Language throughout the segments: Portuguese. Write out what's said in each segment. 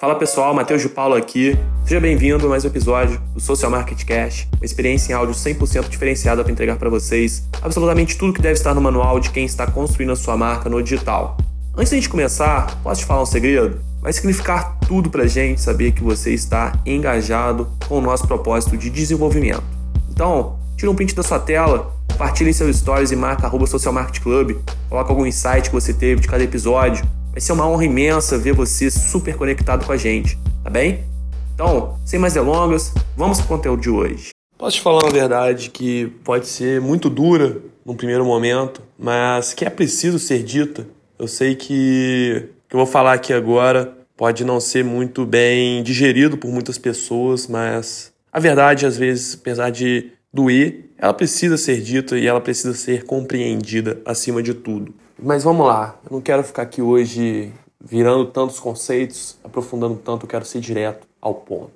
Fala pessoal, Matheus de Paulo aqui. Seja bem-vindo a mais um episódio do Social Market Cash, uma experiência em áudio 100% diferenciada para entregar para vocês absolutamente tudo que deve estar no manual de quem está construindo a sua marca no digital. Antes da gente começar, posso te falar um segredo? Vai significar tudo para a gente saber que você está engajado com o nosso propósito de desenvolvimento. Então, tira um print da sua tela, compartilhe seus stories e marca arroba Social Market Club, coloca algum insight que você teve de cada episódio, Vai ser uma honra imensa ver você super conectado com a gente, tá bem? Então, sem mais delongas, vamos pro conteúdo de hoje. Posso te falar uma verdade que pode ser muito dura no primeiro momento, mas que é preciso ser dita. Eu sei que o que eu vou falar aqui agora pode não ser muito bem digerido por muitas pessoas, mas a verdade, às vezes, apesar de doer, ela precisa ser dita e ela precisa ser compreendida acima de tudo. Mas vamos lá, eu não quero ficar aqui hoje virando tantos conceitos, aprofundando tanto, eu quero ser direto ao ponto.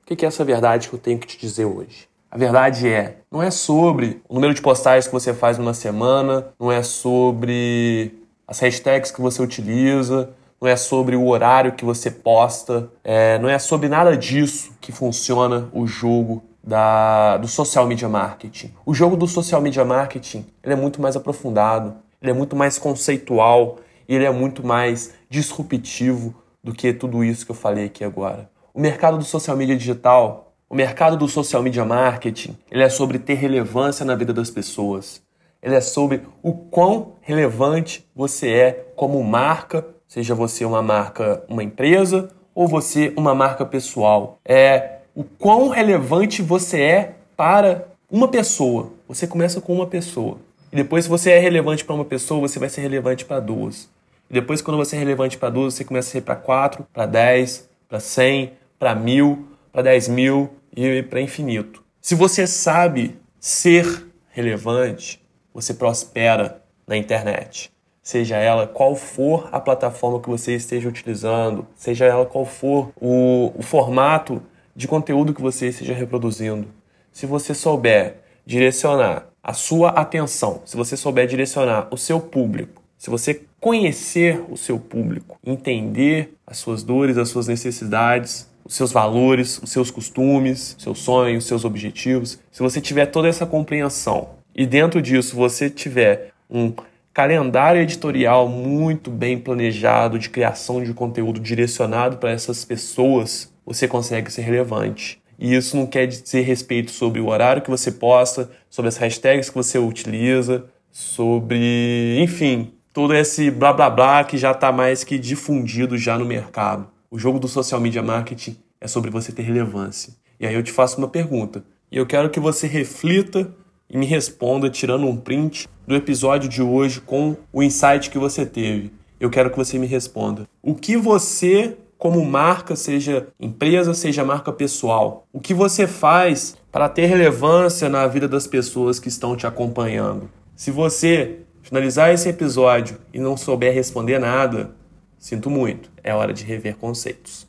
O que é essa verdade que eu tenho que te dizer hoje? A verdade é, não é sobre o número de postagens que você faz numa semana, não é sobre as hashtags que você utiliza, não é sobre o horário que você posta, é, não é sobre nada disso que funciona o jogo da, do social media marketing. O jogo do social media marketing ele é muito mais aprofundado, ele é muito mais conceitual e ele é muito mais disruptivo do que tudo isso que eu falei aqui agora. O mercado do social media digital, o mercado do social media marketing, ele é sobre ter relevância na vida das pessoas. Ele é sobre o quão relevante você é como marca seja você uma marca, uma empresa ou você uma marca pessoal. É o quão relevante você é para uma pessoa. Você começa com uma pessoa. E depois, se você é relevante para uma pessoa, você vai ser relevante para duas. E depois, quando você é relevante para duas, você começa a ser para quatro, para dez, para cem, para mil, para dez mil e para infinito. Se você sabe ser relevante, você prospera na internet seja ela qual for a plataforma que você esteja utilizando, seja ela qual for o, o formato de conteúdo que você esteja reproduzindo. Se você souber direcionar a sua atenção, se você souber direcionar o seu público, se você conhecer o seu público, entender as suas dores, as suas necessidades, os seus valores, os seus costumes, seus sonhos, seus objetivos, se você tiver toda essa compreensão e dentro disso você tiver um calendário editorial muito bem planejado de criação de conteúdo direcionado para essas pessoas, você consegue ser relevante. E isso não quer dizer respeito sobre o horário que você posta, sobre as hashtags que você utiliza, sobre, enfim, todo esse blá blá blá que já está mais que difundido já no mercado. O jogo do social media marketing é sobre você ter relevância. E aí eu te faço uma pergunta. E eu quero que você reflita e me responda tirando um print do episódio de hoje com o insight que você teve. Eu quero que você me responda. O que você, como marca, seja empresa, seja marca pessoal, o que você faz para ter relevância na vida das pessoas que estão te acompanhando? Se você finalizar esse episódio e não souber responder nada, sinto muito, é hora de rever conceitos.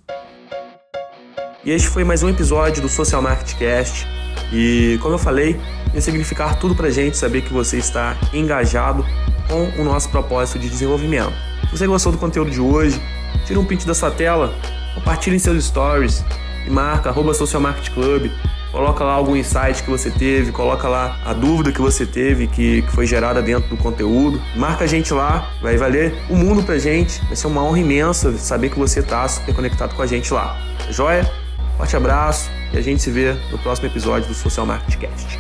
E este foi mais um episódio do Social Market Cast. E como eu falei, ia significar tudo pra gente saber que você está engajado com o nosso propósito de desenvolvimento. Se você gostou do conteúdo de hoje, tira um print da sua tela, compartilhe em seus stories e marca arroba Social Market Club. Coloca lá algum insight que você teve, coloca lá a dúvida que você teve, que, que foi gerada dentro do conteúdo. Marca a gente lá, vai valer o mundo pra gente. Vai ser uma honra imensa saber que você tá super conectado com a gente lá. Joia? Forte abraço e a gente se vê no próximo episódio do Social Market Cast.